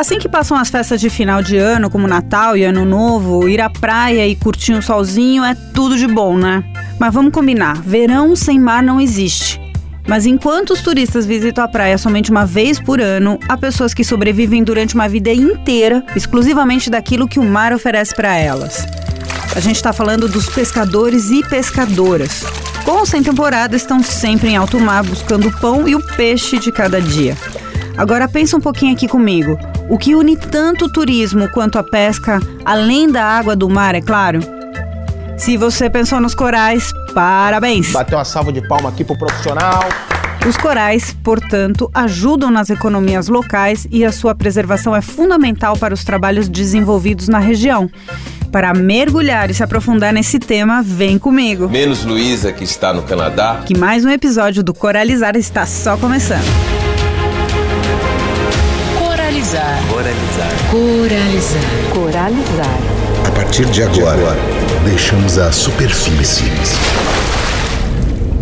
Assim que passam as festas de final de ano, como Natal e Ano Novo, ir à praia e curtir um solzinho é tudo de bom, né? Mas vamos combinar: verão sem mar não existe. Mas enquanto os turistas visitam a praia somente uma vez por ano, há pessoas que sobrevivem durante uma vida inteira exclusivamente daquilo que o mar oferece para elas. A gente está falando dos pescadores e pescadoras. Com ou sem temporada, estão sempre em alto mar buscando o pão e o peixe de cada dia. Agora pensa um pouquinho aqui comigo. O que une tanto o turismo quanto a pesca, além da água do mar, é claro? Se você pensou nos corais, parabéns! Bateu uma salva de palma aqui pro profissional. Os corais, portanto, ajudam nas economias locais e a sua preservação é fundamental para os trabalhos desenvolvidos na região. Para mergulhar e se aprofundar nesse tema, vem comigo. Menos Luísa, que está no Canadá. Que mais um episódio do Coralizar está só começando. Coralizar. Coralizar. Coralizar. Coralizar. A partir de agora, deixamos a superfície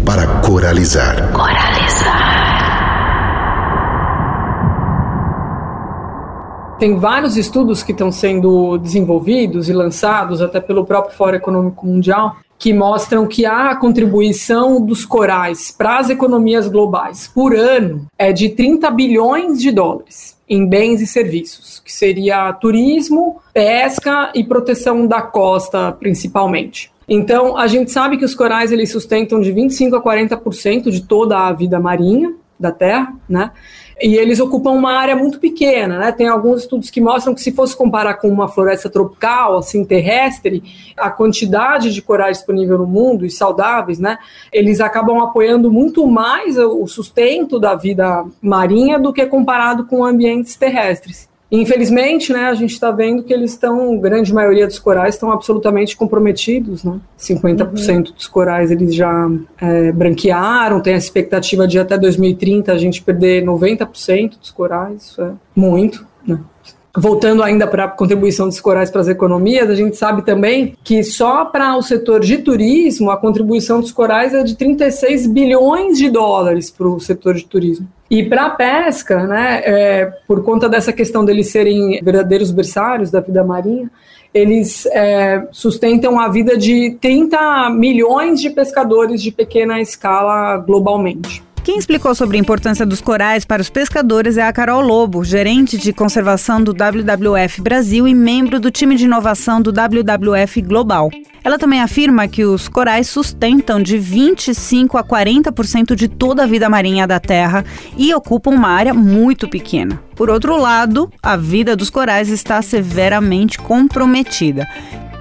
para coralizar. Tem vários estudos que estão sendo desenvolvidos e lançados até pelo próprio Fórum Econômico Mundial que mostram que a contribuição dos corais para as economias globais por ano é de 30 bilhões de dólares em bens e serviços, que seria turismo, pesca e proteção da costa, principalmente. Então, a gente sabe que os corais eles sustentam de 25 a 40% de toda a vida marinha da Terra, né? E eles ocupam uma área muito pequena, né? Tem alguns estudos que mostram que se fosse comparar com uma floresta tropical, assim, terrestre, a quantidade de corais disponível no mundo e saudáveis, né? Eles acabam apoiando muito mais o sustento da vida marinha do que comparado com ambientes terrestres. Infelizmente, né, a gente está vendo que eles estão, grande maioria dos corais estão absolutamente comprometidos, né? 50% uhum. dos corais eles já é, branquearam, tem a expectativa de até 2030 a gente perder 90% dos corais, isso é muito, né? Voltando ainda para a contribuição dos corais para as economias, a gente sabe também que só para o setor de turismo a contribuição dos corais é de 36 bilhões de dólares para o setor de turismo. E para a pesca, né, é, por conta dessa questão deles serem verdadeiros berçários da vida marinha, eles é, sustentam a vida de 30 milhões de pescadores de pequena escala globalmente. Quem explicou sobre a importância dos corais para os pescadores é a Carol Lobo, gerente de conservação do WWF Brasil e membro do time de inovação do WWF Global. Ela também afirma que os corais sustentam de 25 a 40% de toda a vida marinha da Terra e ocupam uma área muito pequena. Por outro lado, a vida dos corais está severamente comprometida.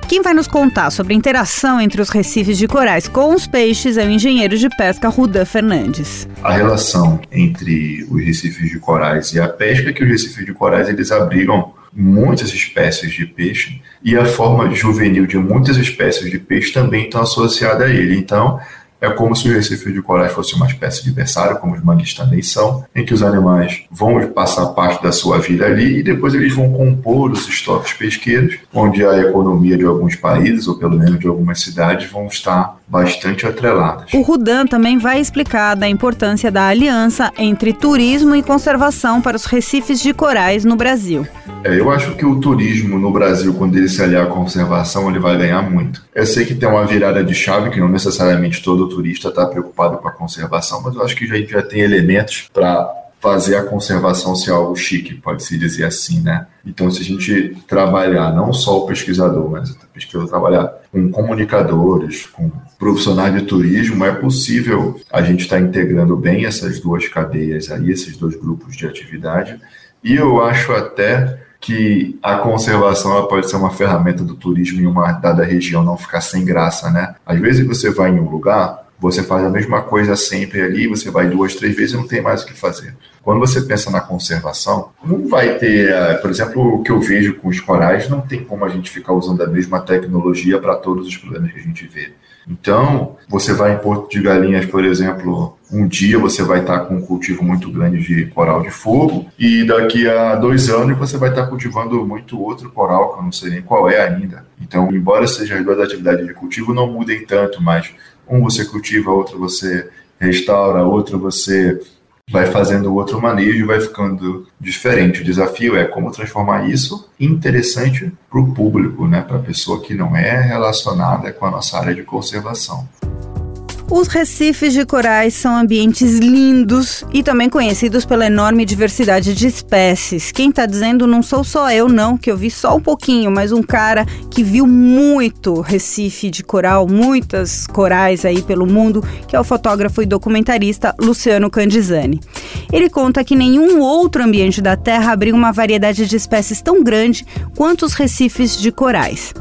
Quem vai nos contar sobre a interação entre os recifes de corais com os peixes é o engenheiro de pesca Rudan Fernandes. A relação entre os recifes de corais e a pesca é que os recifes de corais eles abrigam muitas espécies de peixe e a forma juvenil de muitas espécies de peixe também estão associada a ele. Então, é como se o Recife de Corais fosse uma espécie de berçário, como os mangues também são, em que os animais vão passar parte da sua vida ali e depois eles vão compor os estoques pesqueiros, onde a economia de alguns países, ou pelo menos de algumas cidades, vão estar bastante atreladas. O Rudan também vai explicar da importância da aliança entre turismo e conservação para os recifes de corais no Brasil. É, eu acho que o turismo no Brasil, quando ele se aliar à conservação, ele vai ganhar muito. Eu sei que tem uma virada de chave, que não necessariamente todo turista está preocupado com a conservação, mas eu acho que a gente já tem elementos para fazer a conservação ser algo chique, pode-se dizer assim, né? Então, se a gente trabalhar, não só o pesquisador, mas o pesquisador trabalhar com comunicadores, com profissionais de turismo, é possível a gente estar tá integrando bem essas duas cadeias aí, esses dois grupos de atividade, e eu acho até que a conservação pode ser uma ferramenta do turismo em uma dada região não ficar sem graça, né? Às vezes você vai em um lugar, você faz a mesma coisa sempre ali, você vai duas, três vezes e não tem mais o que fazer. Quando você pensa na conservação, não vai ter, eh, por exemplo, o que eu vejo com os corais, não tem como a gente ficar usando a mesma tecnologia para todos os problemas que a gente vê. Então, você vai em Porto de Galinhas, por exemplo, um dia você vai estar com um cultivo muito grande de coral de fogo, e daqui a dois anos você vai estar cultivando muito outro coral, que eu não sei nem qual é ainda. Então, embora sejam as duas atividades de cultivo, não mudem tanto, mas um você cultiva, outro você restaura, outro você vai fazendo outro manejo vai ficando diferente. O desafio é como transformar isso interessante para o público, né, para a pessoa que não é relacionada com a nossa área de conservação. Os recifes de corais são ambientes lindos e também conhecidos pela enorme diversidade de espécies. Quem está dizendo não sou só eu, não, que eu vi só um pouquinho, mas um cara que viu muito recife de coral, muitas corais aí pelo mundo, que é o fotógrafo e documentarista Luciano Candizani. Ele conta que nenhum outro ambiente da Terra abriga uma variedade de espécies tão grande quanto os recifes de corais.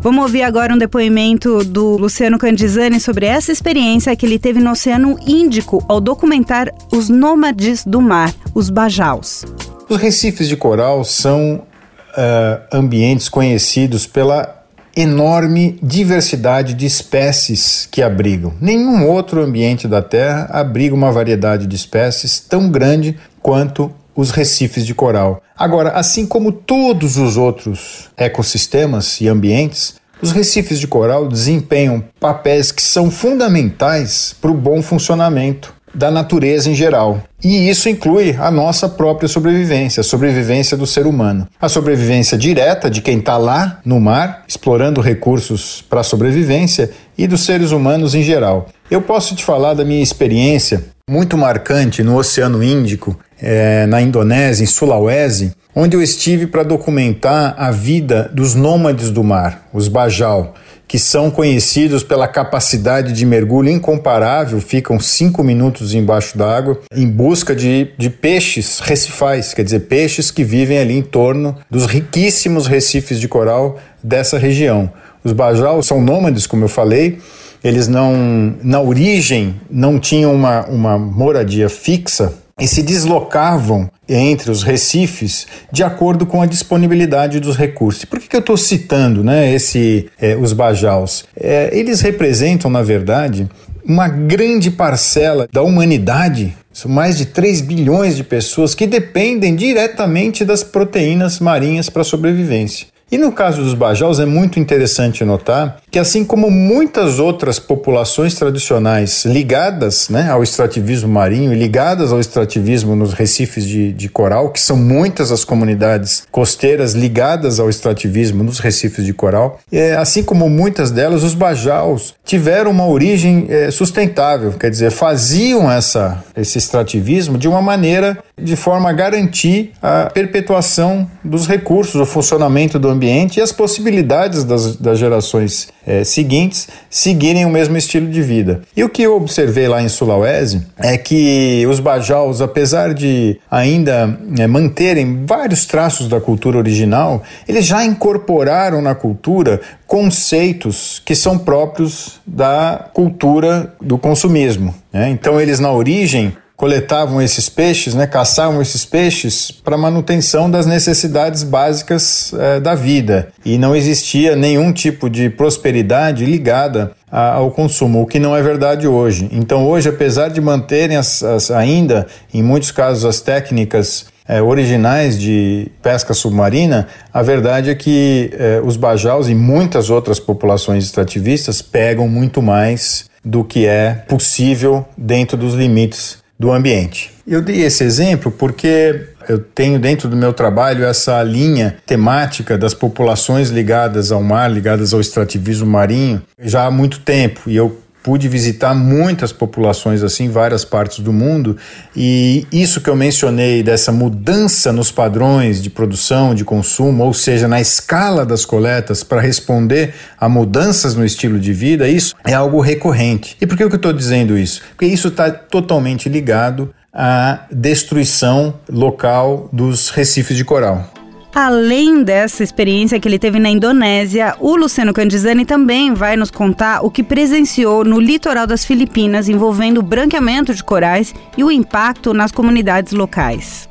Vamos ouvir agora um depoimento do Luciano Candizani sobre essa experiência que ele teve no Oceano Índico ao documentar os nômades do mar, os bajaus. Os recifes de coral são uh, ambientes conhecidos pela enorme diversidade de espécies que abrigam. Nenhum outro ambiente da Terra abriga uma variedade de espécies tão grande quanto os recifes de coral. Agora, assim como todos os outros ecossistemas e ambientes, os recifes de coral desempenham papéis que são fundamentais para o bom funcionamento da natureza em geral. E isso inclui a nossa própria sobrevivência, a sobrevivência do ser humano. A sobrevivência direta de quem está lá no mar, explorando recursos para a sobrevivência, e dos seres humanos em geral. Eu posso te falar da minha experiência muito marcante no Oceano Índico, é, na Indonésia, em Sulawesi, onde eu estive para documentar a vida dos nômades do mar, os Bajau, que são conhecidos pela capacidade de mergulho incomparável, ficam cinco minutos embaixo d'água em busca de, de peixes recifais, quer dizer, peixes que vivem ali em torno dos riquíssimos recifes de coral dessa região. Os Bajau são nômades, como eu falei, eles não, na origem, não tinham uma, uma moradia fixa e se deslocavam entre os recifes de acordo com a disponibilidade dos recursos. Por que, que eu estou citando né, esse, é, os bajaus? É, eles representam, na verdade, uma grande parcela da humanidade, são mais de 3 bilhões de pessoas que dependem diretamente das proteínas marinhas para sobrevivência. E no caso dos bajaus é muito interessante notar que, assim como muitas outras populações tradicionais ligadas né, ao extrativismo marinho e ligadas ao extrativismo nos recifes de, de coral, que são muitas as comunidades costeiras ligadas ao extrativismo nos recifes de coral, é, assim como muitas delas, os bajaus tiveram uma origem é, sustentável, quer dizer, faziam essa, esse extrativismo de uma maneira de forma a garantir a perpetuação dos recursos, o funcionamento do ambiente e as possibilidades das, das gerações é, seguintes seguirem o mesmo estilo de vida. E o que eu observei lá em Sulawesi é que os bajaus, apesar de ainda é, manterem vários traços da cultura original, eles já incorporaram na cultura conceitos que são próprios da cultura do consumismo. Né? Então, eles na origem coletavam esses peixes, né, caçavam esses peixes para manutenção das necessidades básicas é, da vida. E não existia nenhum tipo de prosperidade ligada a, ao consumo, o que não é verdade hoje. Então, hoje, apesar de manterem as, as, ainda, em muitos casos, as técnicas é, originais de pesca submarina, a verdade é que é, os bajaus e muitas outras populações extrativistas pegam muito mais do que é possível dentro dos limites do ambiente. Eu dei esse exemplo porque eu tenho dentro do meu trabalho essa linha temática das populações ligadas ao mar, ligadas ao extrativismo marinho, já há muito tempo. E eu pude visitar muitas populações assim em várias partes do mundo e isso que eu mencionei dessa mudança nos padrões de produção, de consumo, ou seja, na escala das coletas para responder a mudanças no estilo de vida, isso é algo recorrente. E por que eu estou dizendo isso? Porque isso está totalmente ligado à destruição local dos recifes de coral. Além dessa experiência que ele teve na Indonésia, o Luciano Candizani também vai nos contar o que presenciou no litoral das Filipinas envolvendo o branqueamento de corais e o impacto nas comunidades locais.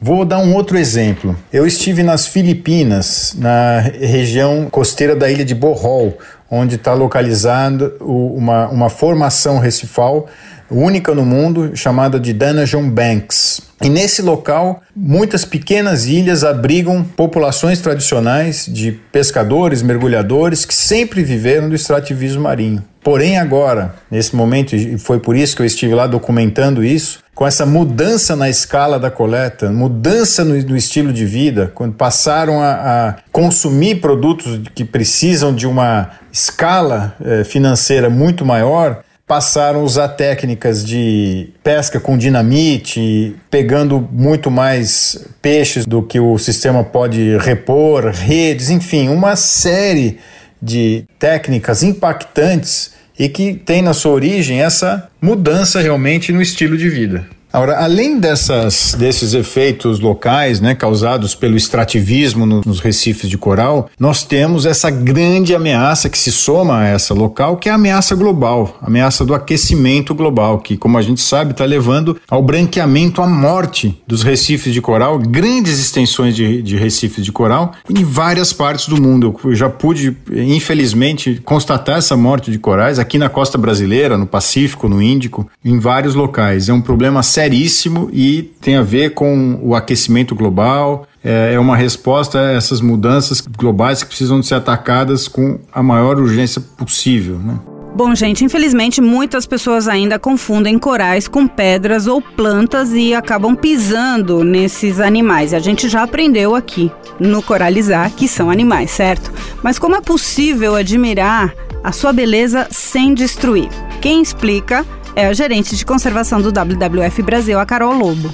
Vou dar um outro exemplo. Eu estive nas Filipinas, na região costeira da ilha de Bohol, onde está localizada uma, uma formação recifal única no mundo, chamada de Danajon Banks. E nesse local, muitas pequenas ilhas abrigam populações tradicionais de pescadores, mergulhadores que sempre viveram do extrativismo marinho. Porém, agora, nesse momento, e foi por isso que eu estive lá documentando isso, com essa mudança na escala da coleta, mudança no, no estilo de vida, quando passaram a, a, consumir produtos que precisam de uma escala eh, financeira muito maior, passaram a usar técnicas de pesca com dinamite, pegando muito mais peixes do que o sistema pode repor, redes, enfim, uma série de técnicas impactantes e que tem na sua origem essa mudança realmente no estilo de vida. Agora, além dessas, desses efeitos locais, né, causados pelo extrativismo no, nos recifes de coral, nós temos essa grande ameaça que se soma a essa local, que é a ameaça global, a ameaça do aquecimento global, que, como a gente sabe, está levando ao branqueamento, à morte dos recifes de coral, grandes extensões de, de recifes de coral em várias partes do mundo. Eu já pude, infelizmente, constatar essa morte de corais aqui na costa brasileira, no Pacífico, no Índico, em vários locais. É um problema sério seríssimo e tem a ver com o aquecimento global. É, é uma resposta a essas mudanças globais que precisam ser atacadas com a maior urgência possível. Né? Bom, gente, infelizmente muitas pessoas ainda confundem corais com pedras ou plantas e acabam pisando nesses animais. A gente já aprendeu aqui no Coralizar que são animais, certo? Mas como é possível admirar a sua beleza sem destruir? Quem explica é a gerente de conservação do WWF Brasil, a Carol Lobo.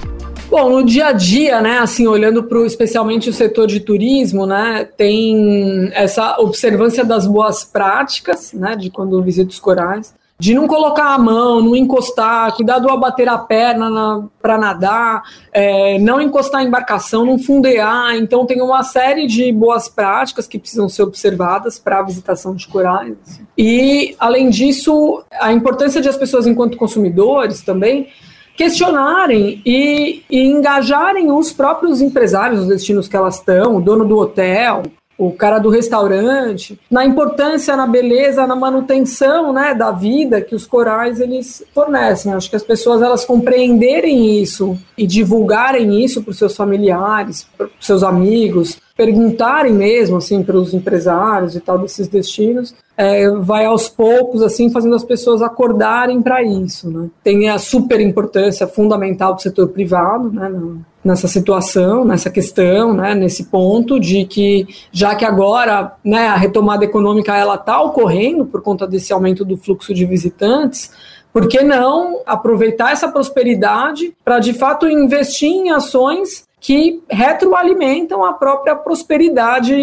Bom, no dia a dia, né, assim, olhando para especialmente o setor de turismo, né, tem essa observância das boas práticas, né, de quando visita os corais, de não colocar a mão, não encostar, cuidado ao bater a perna na, para nadar, é, não encostar a embarcação, não fundear. Então, tem uma série de boas práticas que precisam ser observadas para a visitação de corais. E, além disso, a importância de as pessoas, enquanto consumidores, também questionarem e, e engajarem os próprios empresários dos destinos que elas estão, o dono do hotel, o cara do restaurante, na importância, na beleza, na manutenção, né, da vida que os corais eles fornecem. Acho que as pessoas elas compreenderem isso e divulgarem isso para os seus familiares, para os seus amigos, perguntarem mesmo assim para os empresários e tal desses destinos, é, vai aos poucos assim fazendo as pessoas acordarem para isso, né? Tem a super importância fundamental do setor privado, né? nessa situação, nessa questão, né, nesse ponto de que já que agora, né, a retomada econômica ela está ocorrendo por conta desse aumento do fluxo de visitantes, por que não aproveitar essa prosperidade para de fato investir em ações que retroalimentam a própria prosperidade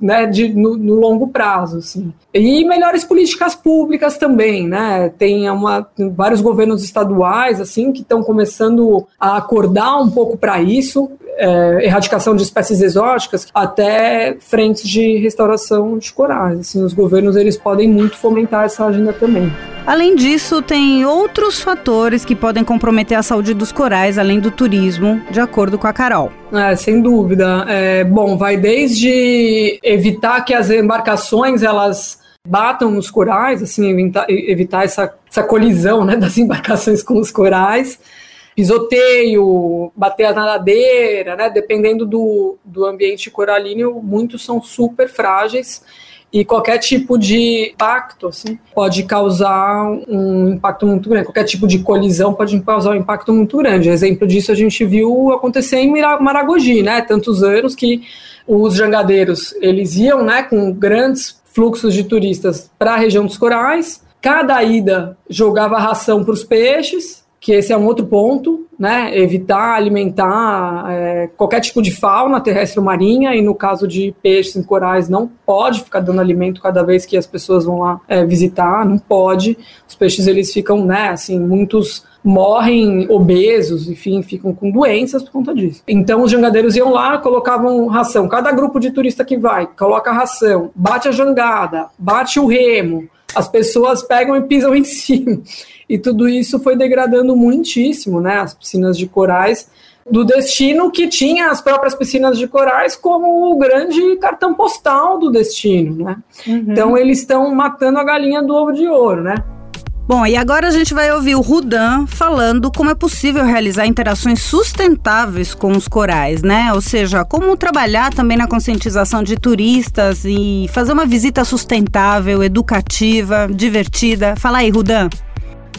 né, de, no, no, longo prazo. Assim. E melhores políticas públicas também, né? Tem, uma, tem vários governos estaduais assim que estão começando a acordar um pouco para isso, é, erradicação de espécies exóticas, até frentes de restauração de corais. Assim, os governos eles podem muito fomentar essa agenda também. Além disso, tem outros fatores que podem comprometer a saúde dos corais, além do turismo, de acordo com a Carol. É, sem dúvida. É, bom, vai desde evitar que as embarcações elas batam nos corais, assim, evitar, evitar essa, essa colisão né, das embarcações com os corais, pisoteio, bater a nadadeira, né, dependendo do, do ambiente coralíneo, muitos são super frágeis e qualquer tipo de impacto assim, pode causar um impacto muito grande. Qualquer tipo de colisão pode causar um impacto muito grande. Exemplo disso a gente viu acontecer em Maragogi, né? Tantos anos que os jangadeiros eles iam, né, com grandes fluxos de turistas para a região dos corais. Cada ida jogava ração para os peixes que esse é um outro ponto, né? Evitar alimentar é, qualquer tipo de fauna terrestre ou marinha, e no caso de peixes em corais, não pode ficar dando alimento cada vez que as pessoas vão lá é, visitar, não pode. Os peixes eles ficam, né, assim, muitos morrem obesos, enfim, ficam com doenças por conta disso. Então os jangadeiros iam lá, colocavam ração. Cada grupo de turista que vai, coloca ração, bate a jangada, bate o remo, as pessoas pegam e pisam em cima. E tudo isso foi degradando muitíssimo, né? As piscinas de corais do destino que tinha as próprias piscinas de corais como o grande cartão postal do destino, né? Uhum. Então eles estão matando a galinha do ovo de ouro, né? Bom, e agora a gente vai ouvir o Rudan falando como é possível realizar interações sustentáveis com os corais, né? Ou seja, como trabalhar também na conscientização de turistas e fazer uma visita sustentável, educativa, divertida. Fala aí, Rudan.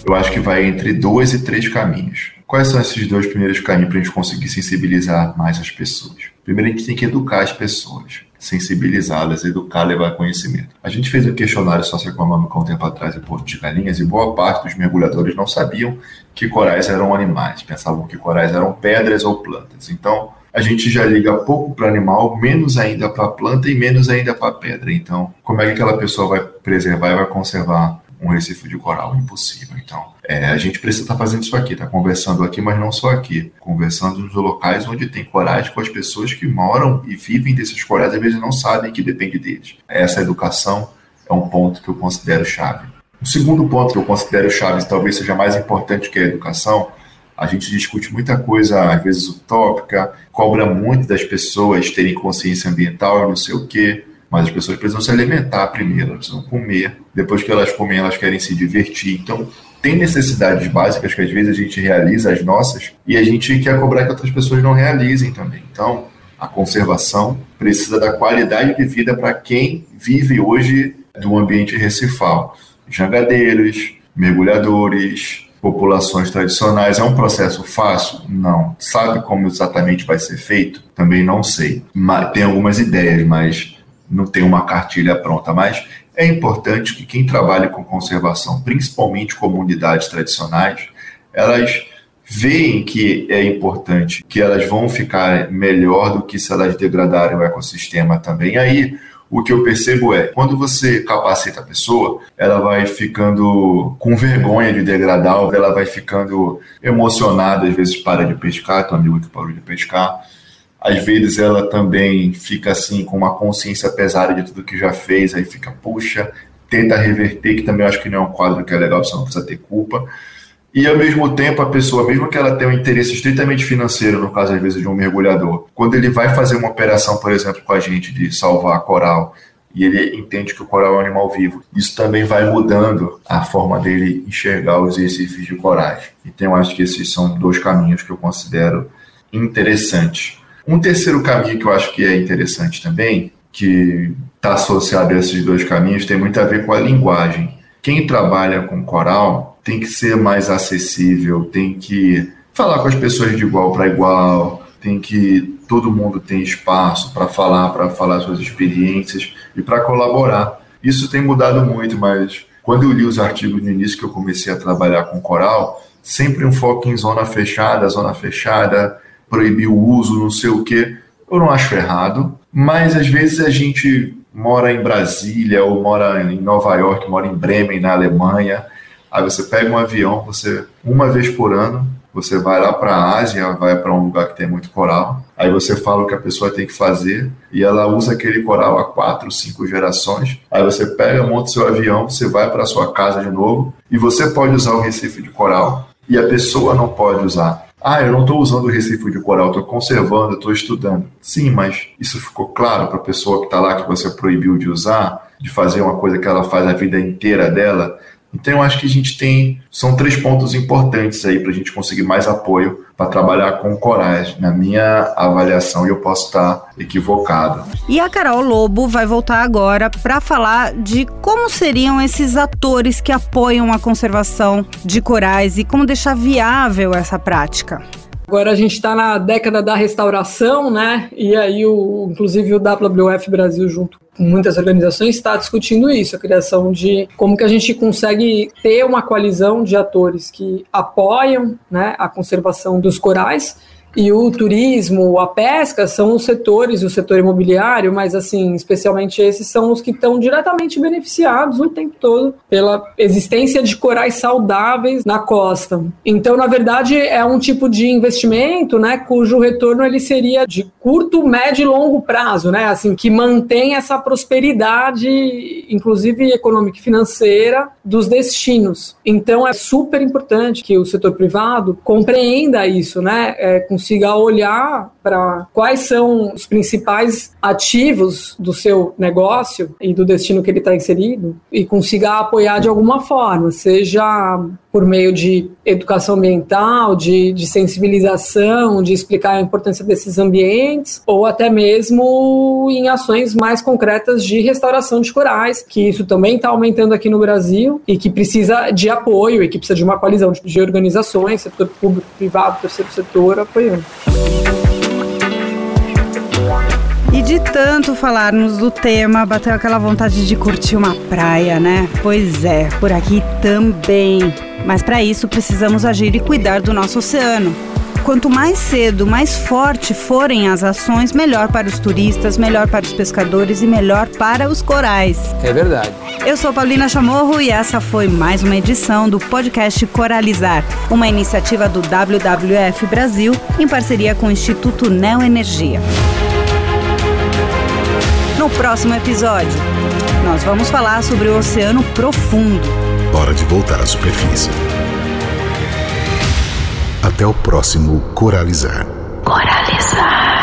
Eu acho que vai entre dois e três caminhos. quais são esses dois primeiros caminhos para a gente conseguir sensibilizar mais as pessoas? Primeiro, a gente tem que educar as pessoas, sensibilizá-las, educar, levar conhecimento. A gente fez um questionário socioeconômico há um tempo atrás em Porto de Galinhas e boa parte dos mergulhadores não sabiam que corais eram animais, pensavam que corais eram pedras ou plantas. Então, a gente já liga pouco para animal, menos ainda para planta e menos ainda para pedra. Então, como é que aquela pessoa vai preservar e vai conservar um recife de coral? Impossível. Então, é, a gente precisa estar tá fazendo isso aqui, está conversando aqui, mas não só aqui, conversando nos locais onde tem corais com as pessoas que moram e vivem desses corais, às vezes não sabem que depende deles. Essa educação é um ponto que eu considero chave. O segundo ponto que eu considero chave, talvez seja mais importante que a educação, a gente discute muita coisa, às vezes utópica, cobra muito das pessoas terem consciência ambiental e não sei o quê, mas as pessoas precisam se alimentar primeiro, elas precisam comer. Depois que elas comem, elas querem se divertir. Então, tem necessidades básicas que às vezes a gente realiza as nossas e a gente quer cobrar que outras pessoas não realizem também. Então, a conservação precisa da qualidade de vida para quem vive hoje do ambiente recifal. Jangadeiros, mergulhadores, populações tradicionais. É um processo fácil? Não. Sabe como exatamente vai ser feito? Também não sei. Tem algumas ideias, mas não tem uma cartilha pronta. Mas é importante que quem trabalha com conservação, principalmente comunidades tradicionais, elas veem que é importante, que elas vão ficar melhor do que se elas degradarem o ecossistema também. Aí o que eu percebo é, quando você capacita a pessoa, ela vai ficando com vergonha de degradar, ela vai ficando emocionada, às vezes para de pescar, teu amigo que parou de pescar. Às vezes ela também fica assim com uma consciência pesada de tudo que já fez, aí fica, puxa, tenta reverter, que também acho que não é um quadro que é legal, você não precisa ter culpa. E ao mesmo tempo, a pessoa, mesmo que ela tenha um interesse estritamente financeiro, no caso às vezes de um mergulhador, quando ele vai fazer uma operação, por exemplo, com a gente de salvar coral, e ele entende que o coral é um animal vivo, isso também vai mudando a forma dele enxergar os recifes de corais. Então, eu acho que esses são dois caminhos que eu considero interessantes. Um terceiro caminho que eu acho que é interessante também, que está associado a esses dois caminhos, tem muito a ver com a linguagem. Quem trabalha com coral tem que ser mais acessível, tem que falar com as pessoas de igual para igual, tem que todo mundo tem espaço para falar, para falar suas experiências e para colaborar. Isso tem mudado muito, mas quando eu li os artigos no início que eu comecei a trabalhar com coral, sempre um foco em zona fechada, zona fechada, proibir o uso, não sei o quê. Eu não acho errado, mas às vezes a gente mora em Brasília ou mora em Nova York, mora em Bremen, na Alemanha, Aí você pega um avião, você uma vez por ano, você vai lá para a Ásia, vai para um lugar que tem muito coral. Aí você fala o que a pessoa tem que fazer e ela usa aquele coral há quatro, cinco gerações. Aí você pega, monta seu avião, você vai para sua casa de novo e você pode usar o recife de coral e a pessoa não pode usar. Ah, eu não estou usando o recife de coral, estou conservando, estou estudando. Sim, mas isso ficou claro para a pessoa que está lá que você proibiu de usar, de fazer uma coisa que ela faz a vida inteira dela. Então eu acho que a gente tem são três pontos importantes aí para a gente conseguir mais apoio para trabalhar com coragem, na minha avaliação, e eu posso estar equivocado. E a Carol Lobo vai voltar agora para falar de como seriam esses atores que apoiam a conservação de corais e como deixar viável essa prática. Agora a gente está na década da restauração, né? E aí, o, inclusive, o WWF Brasil, junto com muitas organizações, está discutindo isso, a criação de como que a gente consegue ter uma coalizão de atores que apoiam né, a conservação dos corais e o turismo, a pesca são os setores, o setor imobiliário, mas assim, especialmente esses são os que estão diretamente beneficiados o tempo todo pela existência de corais saudáveis na costa. Então, na verdade, é um tipo de investimento, né, cujo retorno ele seria de curto, médio e longo prazo, né, assim, que mantém essa prosperidade, inclusive econômica e financeira dos destinos. Então, é super importante que o setor privado compreenda isso, né, é, consiga olhar para quais são os principais ativos do seu negócio e do destino que ele está inserido e consiga apoiar de alguma forma, seja por meio de educação ambiental, de, de, sensibilização, de explicar a importância desses ambientes, ou até mesmo em ações mais concretas de restauração de corais, que isso também está aumentando aqui no Brasil e que precisa de apoio e que precisa de uma coalizão de organizações, setor público, privado, terceiro setor apoiando. E de tanto falarmos do tema, bateu aquela vontade de curtir uma praia, né? Pois é, por aqui também. Mas para isso precisamos agir e cuidar do nosso oceano. Quanto mais cedo, mais forte forem as ações, melhor para os turistas, melhor para os pescadores e melhor para os corais. É verdade. Eu sou Paulina Chamorro e essa foi mais uma edição do podcast Coralizar, uma iniciativa do WWF Brasil em parceria com o Instituto Neoenergia. No próximo episódio, nós vamos falar sobre o oceano profundo. Hora de voltar à superfície. Até o próximo Coralizar. Coralizar.